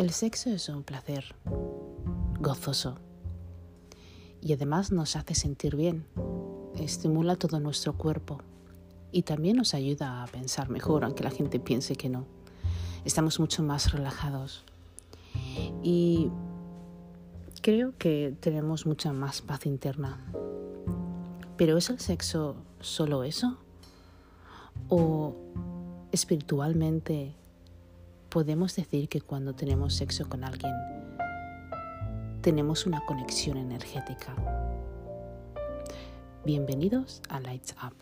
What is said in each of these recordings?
El sexo es un placer gozoso y además nos hace sentir bien, estimula todo nuestro cuerpo y también nos ayuda a pensar mejor, aunque la gente piense que no. Estamos mucho más relajados y creo que tenemos mucha más paz interna. ¿Pero es el sexo solo eso? ¿O espiritualmente podemos decir que cuando tenemos sexo con alguien tenemos una conexión energética? Bienvenidos a Lights Up.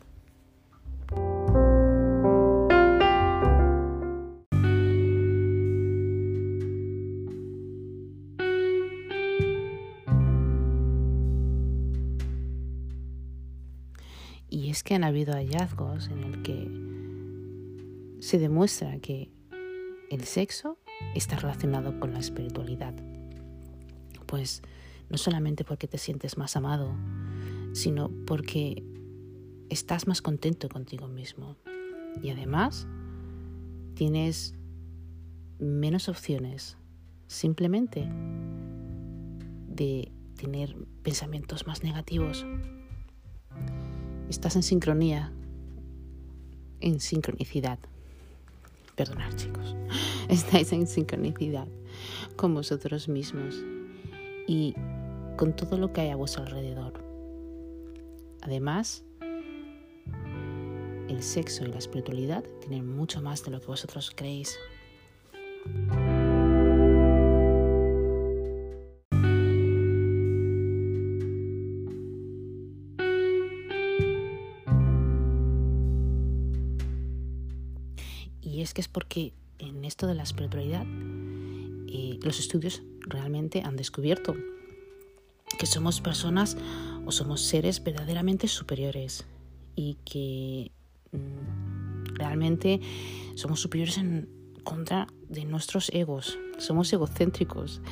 Y es que han habido hallazgos en el que se demuestra que el sexo está relacionado con la espiritualidad. Pues no solamente porque te sientes más amado, sino porque estás más contento contigo mismo. Y además tienes menos opciones simplemente de tener pensamientos más negativos. Estás en sincronía, en sincronicidad. Perdonad chicos, estáis en sincronicidad con vosotros mismos y con todo lo que hay a vuestro alrededor. Además, el sexo y la espiritualidad tienen mucho más de lo que vosotros creéis. Que es porque en esto de la espiritualidad eh, los estudios realmente han descubierto que somos personas o somos seres verdaderamente superiores y que mm, realmente somos superiores en contra de nuestros egos, somos egocéntricos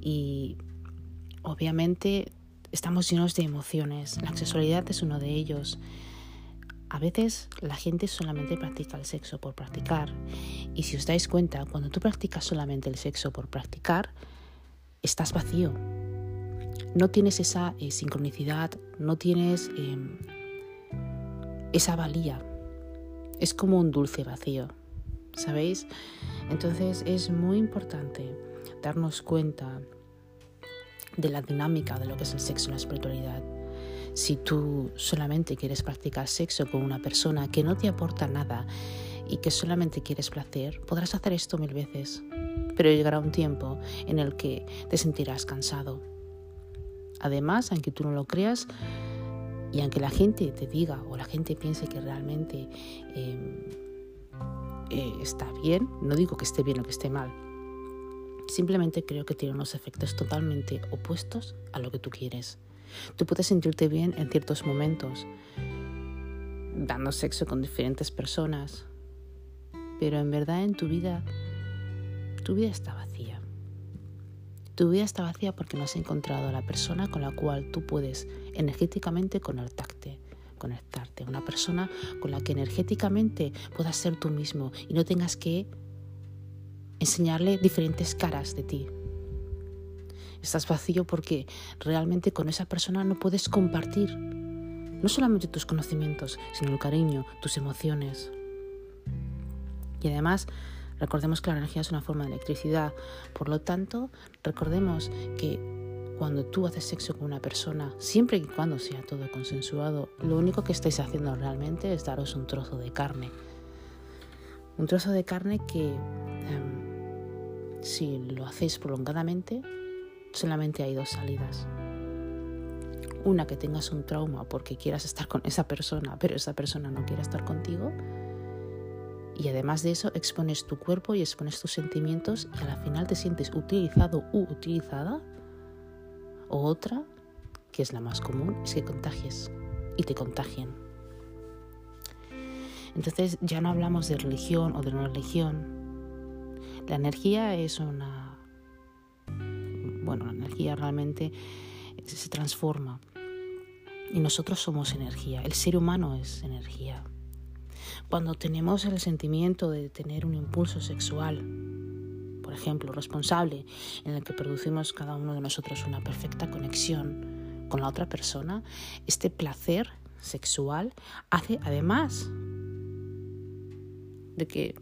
y obviamente estamos llenos de emociones, la sexualidad es uno de ellos. A veces la gente solamente practica el sexo por practicar y si os dais cuenta, cuando tú practicas solamente el sexo por practicar, estás vacío. No tienes esa eh, sincronicidad, no tienes em, esa valía. Es como un dulce vacío, ¿sabéis? Entonces es muy importante darnos cuenta de la dinámica de lo que es el sexo en la espiritualidad. Si tú solamente quieres practicar sexo con una persona que no te aporta nada y que solamente quieres placer, podrás hacer esto mil veces, pero llegará un tiempo en el que te sentirás cansado. Además, aunque tú no lo creas, y aunque la gente te diga o la gente piense que realmente em, eh, está bien, no digo que esté bien o que esté mal, simplemente creo que tiene unos efectos totalmente opuestos a lo que tú quieres. Tú puedes sentirte bien en ciertos momentos, dando sexo con diferentes personas, pero en verdad en tu vida, tu vida está vacía. Tu vida está vacía porque no has encontrado a la persona con la cual tú puedes energéticamente conectarte, conectarte. Una persona con la que energéticamente puedas ser tú mismo y no tengas que enseñarle diferentes caras de ti. Estás vacío porque realmente con esa persona no puedes compartir no solamente tus conocimientos, sino el cariño, tus emociones. Y además Recordemos que la energía es una forma de electricidad. Por lo tanto, recordemos que cuando tú haces sexo con una persona, siempre y cuando sea todo consensuado, lo único que estáis haciendo realmente es daros un trozo de carne. Un trozo de carne que, em, si lo hacéis prolongadamente, solamente hay dos salidas. Una que tengas un trauma porque quieras estar con esa persona, pero esa persona no quiere estar contigo y además de eso, expones tu cuerpo y expones tus sentimientos y a la final te sientes utilizado u utilizada. O otra, que es la más común, es que contagies y te contagien. Entonces ya no hablamos de religión o de no religión. La energía es una... Realmente se transforma. Y nosotros somos energía. El ser humano es energía. Cuando tenemos el sentimiento de tener un impulso sexual, por ejemplo, responsable, en el que producimos cada uno de nosotros una perfecta conexión con la otra persona, este placer sexual hace además de que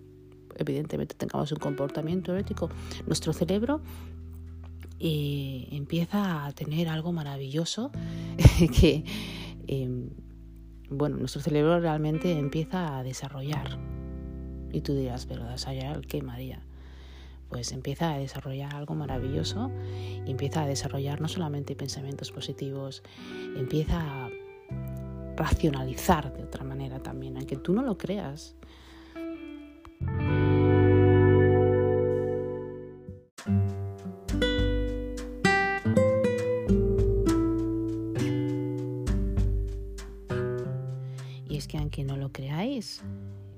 evidentemente tengamos un comportamiento ético, nuestro cerebro eh, empieza a tener algo maravilloso que, em, bueno, nuestro cerebro realmente empieza a desarrollar. Y tú dirás, pero ¿desarrollar qué, María? Pues empieza a desarrollar algo maravilloso, empieza a desarrollar no solamente pensamientos positivos, empieza a racionalizar de otra manera también, aunque tú no lo creas.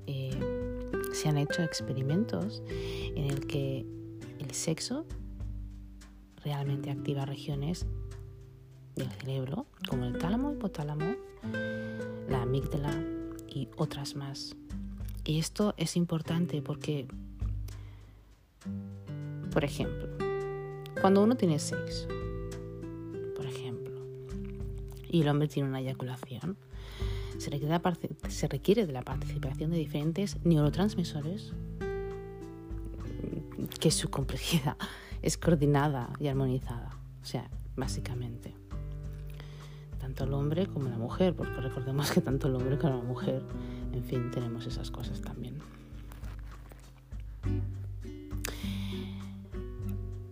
Eh, se han hecho experimentos en el que el sexo realmente activa regiones del cerebro, como el tálamo, hipotálamo, la amígdala y otras más. Y esto es importante porque, por ejemplo, cuando uno tiene sexo, por ejemplo, y el hombre tiene una eyaculación, se requiere, de la participación de diferentes neurotransmisores que su complejidad es coordinada y armonizada. O sea, básicamente tanto el hombre como la mujer, porque recordemos que tanto el hombre como la mujer, en fin, tenemos esas cosas también.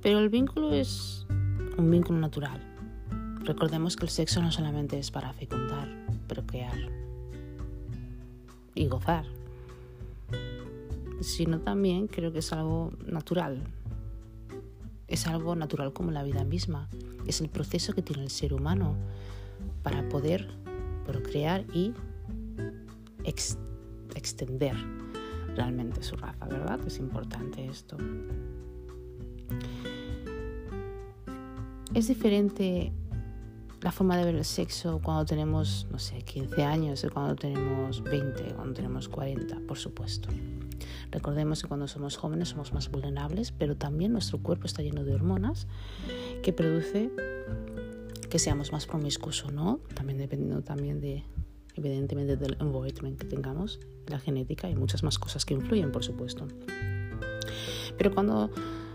Pero el vínculo es un vínculo natural. Recordemos que el sexo no solamente es para fecundar, procrear y gozar, sino también creo que es algo natural. Es algo natural como la vida misma. Es el proceso que tiene el ser humano para poder procrear y extender realmente su raza, ¿verdad? Es importante esto. Es diferente la forma de ver el sexo cuando tenemos, no sé, 15 años, o cuando tenemos 20, cuando tenemos 40, por supuesto. Recordemos que cuando somos jóvenes somos más vulnerables, pero también nuestro cuerpo está lleno de hormonas que produce que seamos más promiscuos o no, también dependiendo también de, evidentemente, del environment que tengamos, la genética y muchas más cosas que influyen, por supuesto. Pero cuando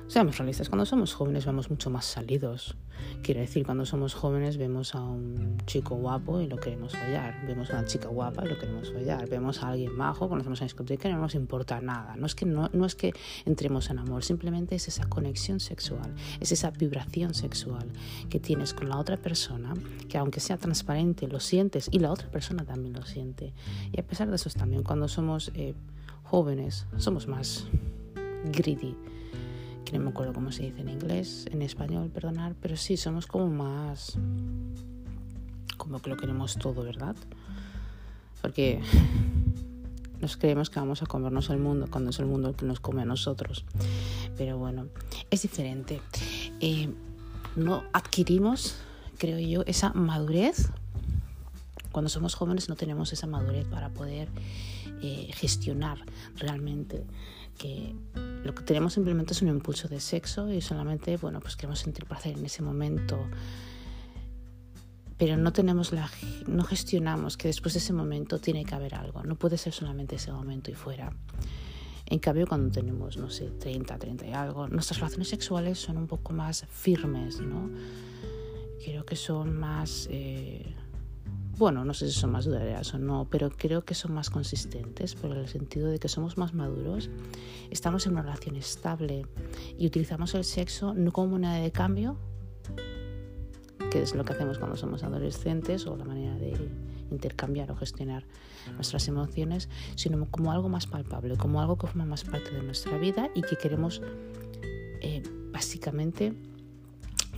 Seamos realistas, cuando somos jóvenes vamos mucho más salidos. Quiero decir, cuando somos jóvenes vemos a un chico guapo y lo queremos follar. Vemos a una chica guapa y lo queremos follar. Vemos a alguien majo, conocemos a una discoteca y no nos importa nada. No es, que no, no es que entremos en amor, simplemente es esa conexión sexual, es esa vibración sexual que tienes con la otra persona, que aunque sea transparente, lo sientes y la otra persona también lo siente. Y a pesar de eso también, cuando somos eh, jóvenes, somos más greedy no me acuerdo cómo se dice en inglés, en español, perdonar, pero sí, somos como más, como que lo queremos todo, ¿verdad? Porque nos creemos que vamos a comernos el mundo cuando es el mundo el que nos come a nosotros. Pero bueno, es diferente. Eh, no adquirimos, creo yo, esa madurez. Cuando somos jóvenes no tenemos esa madurez para poder eh, gestionar realmente que lo que tenemos simplemente es un impulso de sexo y solamente, bueno, pues queremos sentir placer en ese momento. Pero no tenemos la, no gestionamos que después de ese momento tiene que haber algo. No puede ser solamente ese momento y fuera. En cambio, cuando tenemos, no sé, 30, 30 y algo, nuestras relaciones sexuales son un poco más firmes, ¿no? Creo que son más... Eh, bueno, no sé si son más duraderas o no, pero creo que son más consistentes por el sentido de que somos más maduros, estamos en una relación estable y utilizamos el sexo no como moneda de cambio, que es lo que hacemos cuando somos adolescentes o la manera de intercambiar o gestionar nuestras emociones, sino como algo más palpable, como algo que forma más parte de nuestra vida y que queremos eh, básicamente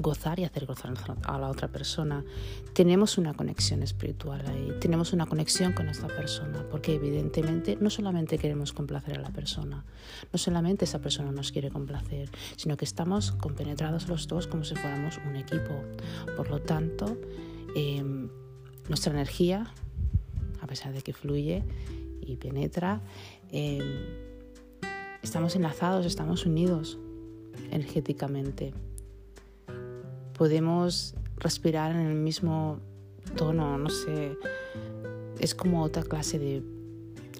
gozar y hacer gozar a la otra persona. Tenemos una conexión espiritual ahí, tenemos una conexión con esta persona, porque evidentemente no solamente queremos complacer a la persona, no solamente esa persona nos quiere complacer, sino que estamos compenetrados los dos como si fuéramos un equipo. Por lo tanto, em, nuestra energía, a pesar de que fluye y penetra, em, estamos enlazados, estamos unidos energéticamente. Podemos respirar en el mismo tono, no sé, es como otra clase de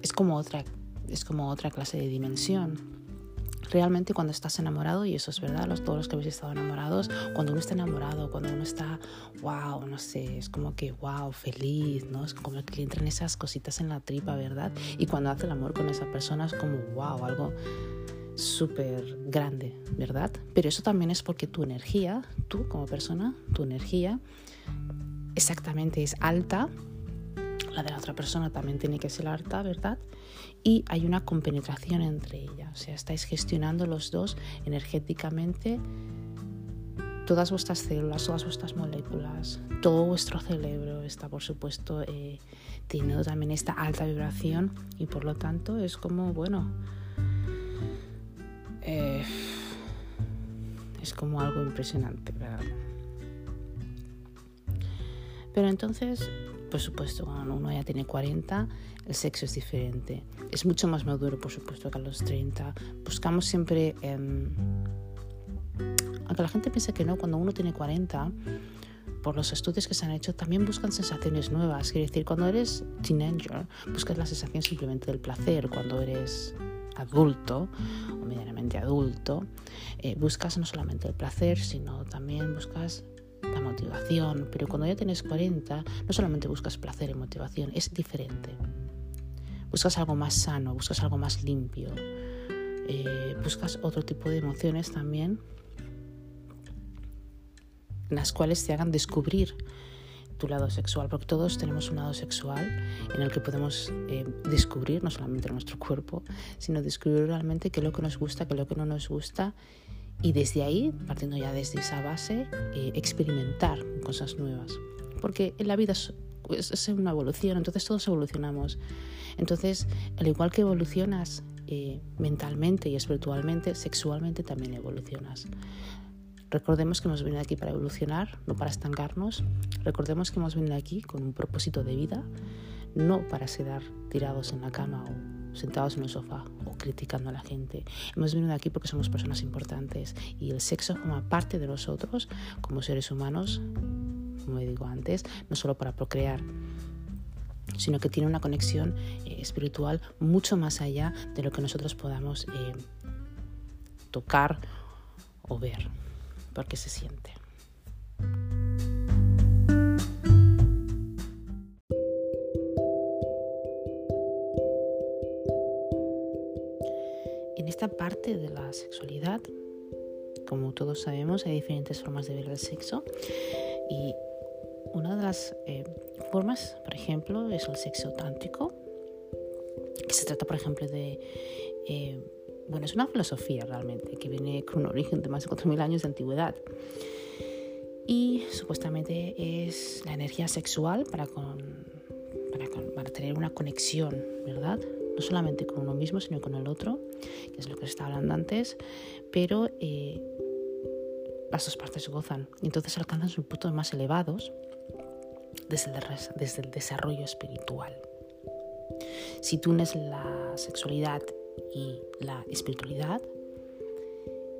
es como otra es como otra clase de dimensión realmente cuando estás enamorado, y eso es verdad, los, todos los que habéis estado enamorados, cuando uno está enamorado, cuando uno está, wow, no sé, es como que, wow, feliz, ¿no? Es como que entran esas cositas en la tripa, ¿verdad? Y cuando hace el amor con esa persona es como, wow, algo súper grande, ¿verdad? Pero eso también es porque tu energía, tú como persona, tu energía exactamente es alta, la de la otra persona también tiene que ser alta, ¿verdad? y hay una compenetración entre ellas. O sea, estáis gestionando los dos energéticamente todas vuestras células, todas vuestras moléculas, todo vuestro cerebro está, por supuesto, eh, teniendo también esta alta vibración y por lo tanto es como, bueno, eh, es como algo impresionante, ¿verdad? Pero entonces, por supuesto, cuando uno ya tiene 40, el sexo es diferente. Es mucho más maduro, por supuesto, que a los 30. Buscamos siempre, em, aunque la gente piense que no, cuando uno tiene 40, por los estudios que se han hecho, también buscan sensaciones nuevas. Quiere decir, cuando eres teenager, buscas la sensación simplemente del placer. Cuando eres adulto o medianamente adulto, eh, buscas no solamente el placer, sino también buscas la motivación. Pero cuando ya tienes 40, no solamente buscas placer y motivación, es diferente buscas algo más sano, buscas algo más limpio, eh, buscas otro tipo de emociones también, las cuales te hagan descubrir tu lado sexual, porque todos tenemos un lado sexual en el que podemos eh, descubrir no solamente nuestro cuerpo, sino descubrir realmente qué es lo que nos gusta, qué es lo que no nos gusta y desde ahí, partiendo ya desde esa base, eh, experimentar cosas nuevas. Porque en la vida es una evolución, entonces todos evolucionamos. Entonces, al igual que evolucionas eh, mentalmente y espiritualmente, sexualmente también evolucionas. Recordemos que hemos venido aquí para evolucionar, no para estancarnos. Recordemos que hemos venido aquí con un propósito de vida, no para quedar tirados en la cama o sentados en el sofá o criticando a la gente. Hemos venido aquí porque somos personas importantes y el sexo forma parte de nosotros como seres humanos, como digo antes, no solo para procrear, sino que tiene una conexión eh, espiritual mucho más allá de lo que nosotros podamos eh, tocar o ver, porque se siente. En esta parte de la sexualidad, como todos sabemos, hay diferentes formas de ver el sexo y una de las eh, formas, por ejemplo, es el sexo tántrico, que se trata, por ejemplo, de... Eh, bueno, es una filosofía realmente que viene con un origen de más de 4.000 años de antigüedad. Y supuestamente es la energía sexual para, para, tener una conexión, ¿verdad? No solamente con uno mismo, sino con el otro, que es lo que se estaba hablando antes, pero eh, las dos partes gozan. Y entonces alcanzan sus puntos más elevados desde el, desarrollo espiritual. Si tú unes la sexualidad y la espiritualidad,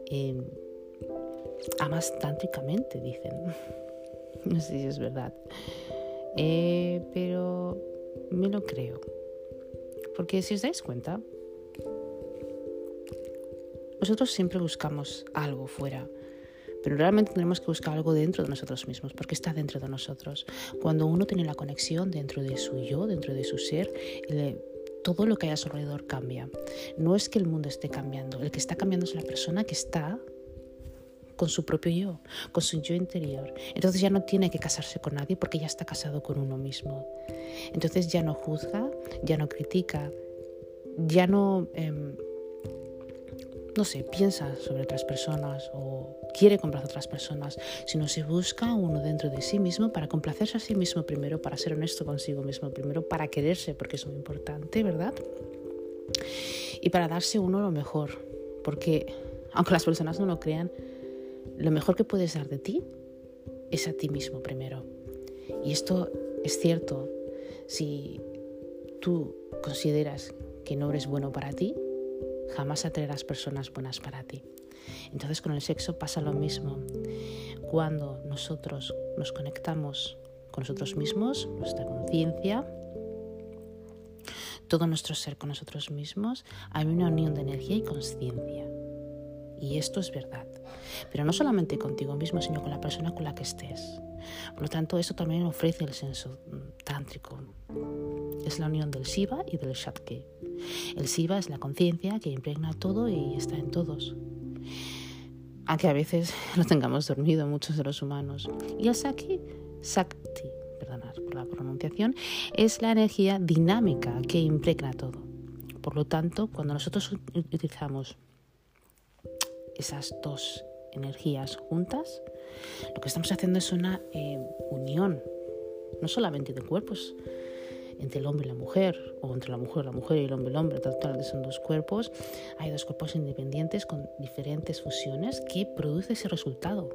em, amas tántricamente, dicen. No sé si es verdad. Eh, pero me lo creo. Porque si os dais cuenta, nosotros siempre buscamos algo fuera pero realmente tenemos que buscar algo dentro de nosotros mismos, porque está dentro de nosotros. Cuando uno tiene la conexión dentro de su yo, dentro de su ser, todo lo que hay a su alrededor cambia. No es que el mundo esté cambiando, el que está cambiando es la persona que está con su propio yo, con su yo interior. Entonces ya no tiene que casarse con nadie porque ya está casado con uno mismo. Entonces ya no juzga, ya no critica, ya no... Em, no sé, piensa sobre otras personas o quiere complacer a otras personas, sino se busca uno dentro de sí mismo para complacerse a sí mismo primero, para ser honesto consigo mismo primero, para quererse, porque es muy importante, ¿verdad? Y para darse uno lo mejor, porque aunque las personas no lo crean, lo mejor que puedes dar de ti es a ti mismo primero. Y esto es cierto, si tú consideras que no eres bueno para ti, jamás atraerás personas buenas para ti. Entonces con el sexo pasa lo mismo. Cuando nosotros nos conectamos con nosotros mismos, nuestra conciencia, todo nuestro ser con nosotros mismos, hay una unión de energía y conciencia. Y esto es verdad. Pero no solamente contigo mismo, sino con la persona con la que estés. Por lo tanto, eso también ofrece el senso tántrico. Es la unión del Shiva y del Shakti. El Shiva es la conciencia que impregna todo y está en todos. Aunque a veces lo tengamos dormido muchos de los humanos. Y el Shakti, Shakti, perdonad por la pronunciación, es la energía dinámica que impregna todo. Por lo tanto, cuando nosotros utilizamos esas dos energías juntas, lo que estamos haciendo es una eh, unión, no solamente de cuerpos, entre el hombre y la mujer, o entre la mujer, la mujer y el hombre, el hombre, total, son dos cuerpos, hay dos cuerpos independientes con diferentes fusiones que produce ese resultado,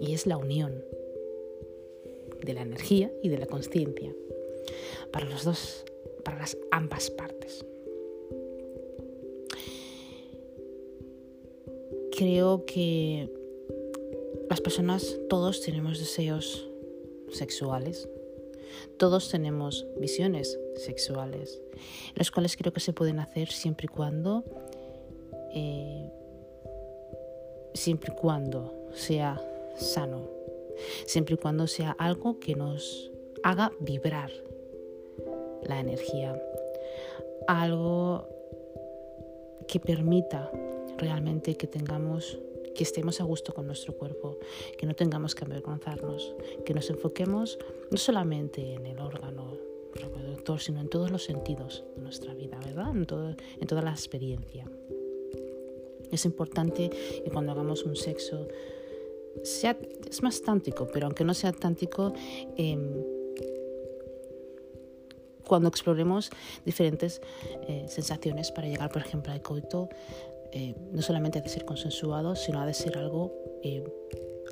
y es la unión de la energía y de la conciencia para los dos, para las ambas partes. Creo que las personas, todos tenemos deseos sexuales, todos tenemos visiones sexuales, las cuales creo que se pueden hacer siempre y cuando, eh, siempre y cuando sea sano, siempre y cuando sea algo que nos haga vibrar la energía, algo que permita realmente que tengamos que estemos a gusto con nuestro cuerpo, que no tengamos que avergonzarnos, que nos enfoquemos no solamente en el órgano reproductor, sino en todos los sentidos de nuestra vida, ¿verdad? En, en toda la experiencia. Es importante que cuando hagamos un sexo, sea, es más tántico, pero aunque no sea tántico, em, cuando exploremos diferentes eh, sensaciones para llegar, por ejemplo, al coito, eh, no solamente ha de ser consensuado, sino ha de ser algo eh,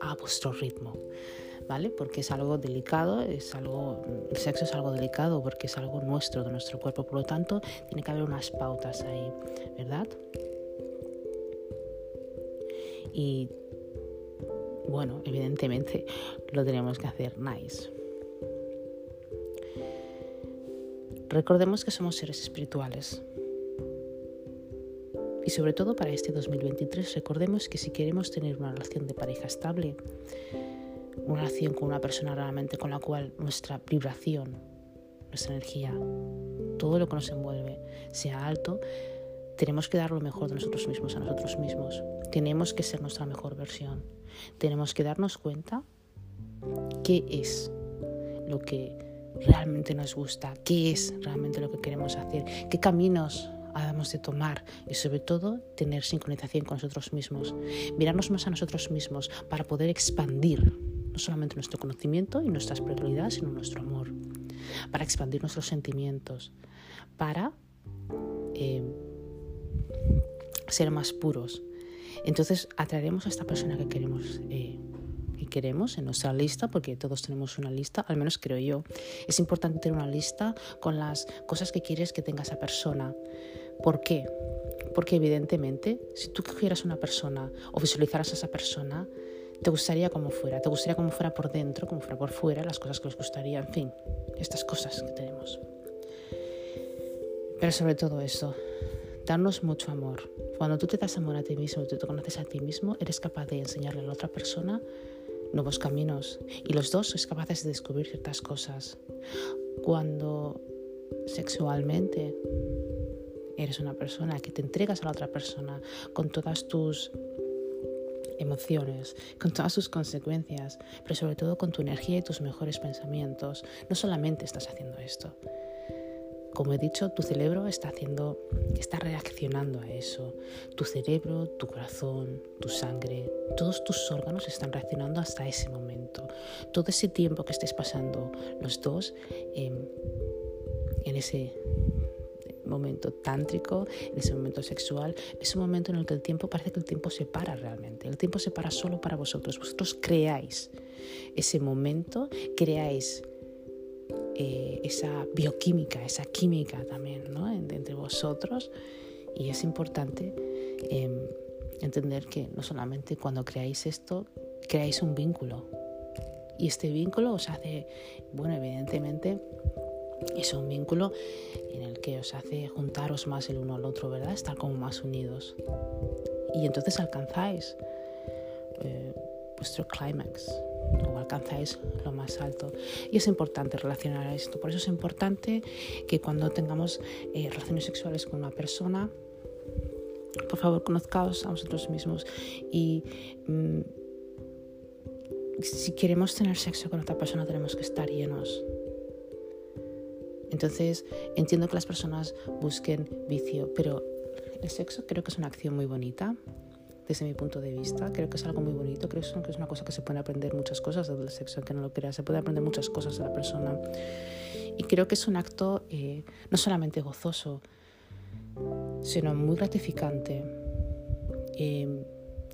a vuestro ritmo, ¿vale? Porque es algo delicado, es algo, el sexo es algo delicado porque es algo nuestro, de nuestro cuerpo, por lo tanto, tiene que haber unas pautas ahí, ¿verdad? Y bueno, evidentemente lo tenemos que hacer nice. Recordemos que somos seres espirituales y sobre todo para este 2023 recordemos que si queremos tener una relación de pareja estable, una relación con una persona realmente con la cual nuestra vibración, nuestra energía, todo lo que nos envuelve sea alto, tenemos que dar lo mejor de nosotros mismos a nosotros mismos. Tenemos que ser nuestra mejor versión. Tenemos que darnos cuenta qué es lo que realmente nos gusta, qué es realmente lo que queremos hacer, qué caminos habamos de tomar y sobre todo tener sincronización con nosotros mismos, mirarnos más a nosotros mismos para poder expandir no solamente nuestro conocimiento y nuestras prioridades, sino nuestro amor, para expandir nuestros sentimientos, para eh, ser más puros. Entonces atraeremos a esta persona que queremos. Eh, queremos en nuestra lista, porque todos tenemos una lista, al menos creo yo. Es importante tener una lista con las cosas que quieres que tenga esa persona. ¿Por qué? Porque evidentemente, si tú cogieras una persona o visualizaras a esa persona, te gustaría como fuera, te gustaría como fuera por dentro, como fuera por fuera, las cosas que os gustaría, en fin, estas cosas que tenemos. Pero sobre todo eso, darnos mucho amor. Cuando tú te das amor a ti mismo, tú te conoces a ti mismo, eres capaz de enseñarle a la otra persona nuevos caminos y los dos sois capaces de descubrir ciertas cosas. Cuando sexualmente eres una persona que te entregas a la otra persona con todas tus emociones, con todas sus consecuencias, pero sobre todo con tu energía y tus mejores pensamientos. No solamente estás haciendo esto, como he dicho, tu cerebro está haciendo, está reaccionando a eso. Tu cerebro, tu corazón, tu sangre, todos tus órganos están reaccionando hasta ese momento. Todo ese tiempo que estés pasando los dos em, en ese momento tántrico, en ese momento sexual, es un momento en el que el tiempo parece que el tiempo se para realmente. El tiempo se para solo para vosotros. Vosotros creáis ese momento, creáis eh, esa bioquímica, esa química también ¿no? entre vosotros y es importante em, entender que no solamente cuando creáis esto, creáis un vínculo. Y este vínculo os hace, bueno, evidentemente es un vínculo en el que os hace juntaros más el uno al otro, ¿verdad? Estar como más unidos. Y entonces alcanzáis eh, vuestro clímax o alcanzáis lo más alto. Y es importante relacionar esto. Por eso es importante que cuando tengamos eh, relaciones sexuales con una persona, por favor, conozcaos a vosotros mismos y mm, si queremos tener sexo con otra persona tenemos que estar llenos. Entonces, entiendo que las personas busquen vicio, pero el sexo creo que es una acción muy bonita desde mi punto de vista. Creo que es algo muy bonito, creo que es una cosa que se puede aprender muchas cosas del sexo, aunque no lo creas, se puede aprender muchas cosas de la persona. Y creo que es un acto eh, no solamente gozoso, sino muy gratificante, eh,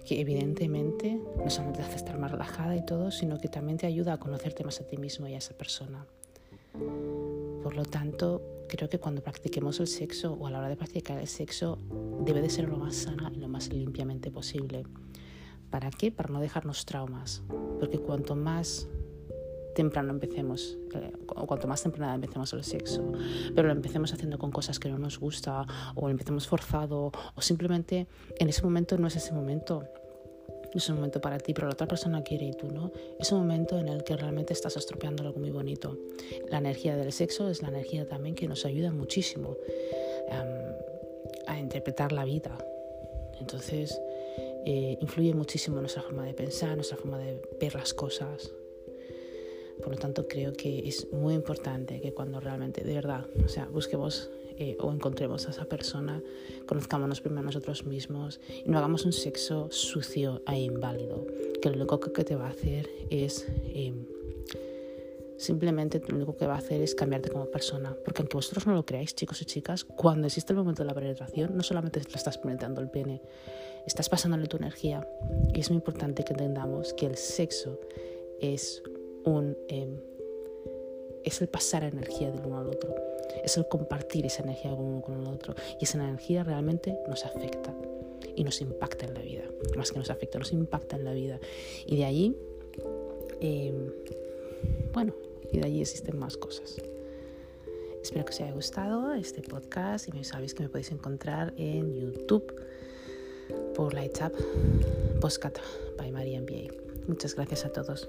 que evidentemente no solamente te hace estar más relajada y todo, sino que también te ayuda a conocerte más a ti mismo y a esa persona. Por lo tanto, creo que cuando practiquemos el sexo o a la hora de practicar el sexo debe de ser lo más sana y lo más limpiamente posible. ¿Para qué? Para no dejarnos traumas. Porque cuanto más temprano empecemos, eh, o cuanto más temprano empecemos el sexo, pero lo empecemos haciendo con cosas que no nos gusta, o lo empecemos forzado, o simplemente en ese momento no es ese momento, es un momento para ti, pero la otra persona quiere y tú no, es un momento en el que realmente estás estropeando algo muy bonito. La energía del sexo es la energía también que nos ayuda muchísimo a interpretar la vida. Entonces, eh, influye muchísimo nuestra forma de pensar, nuestra forma de ver las cosas. Por lo tanto, creo que es muy importante que cuando realmente, de verdad, o sea, busquemos eh, o encontremos a esa persona, conozcámonos primero nosotros mismos y no hagamos un sexo sucio e inválido, que lo único que te va a hacer es... Em, simplemente lo único que va a hacer es cambiarte como persona. Porque aunque vosotros no lo creáis, chicos y chicas, cuando existe el momento de la penetración, no solamente le estás penetrando el pene, estás pasándole tu energía. Y es muy importante que entendamos que el sexo es Em, es el pasar energía del uno al otro, es el compartir esa energía uno con el otro y esa energía realmente nos afecta y nos impacta en la vida, más que nos afecta, nos impacta en la vida y de allí, em, bueno, y de allí existen más cosas. Espero que os haya gustado este podcast y sabéis que me podéis encontrar en YouTube por Lights Up Postcat by María MBA. Muchas gracias a todos.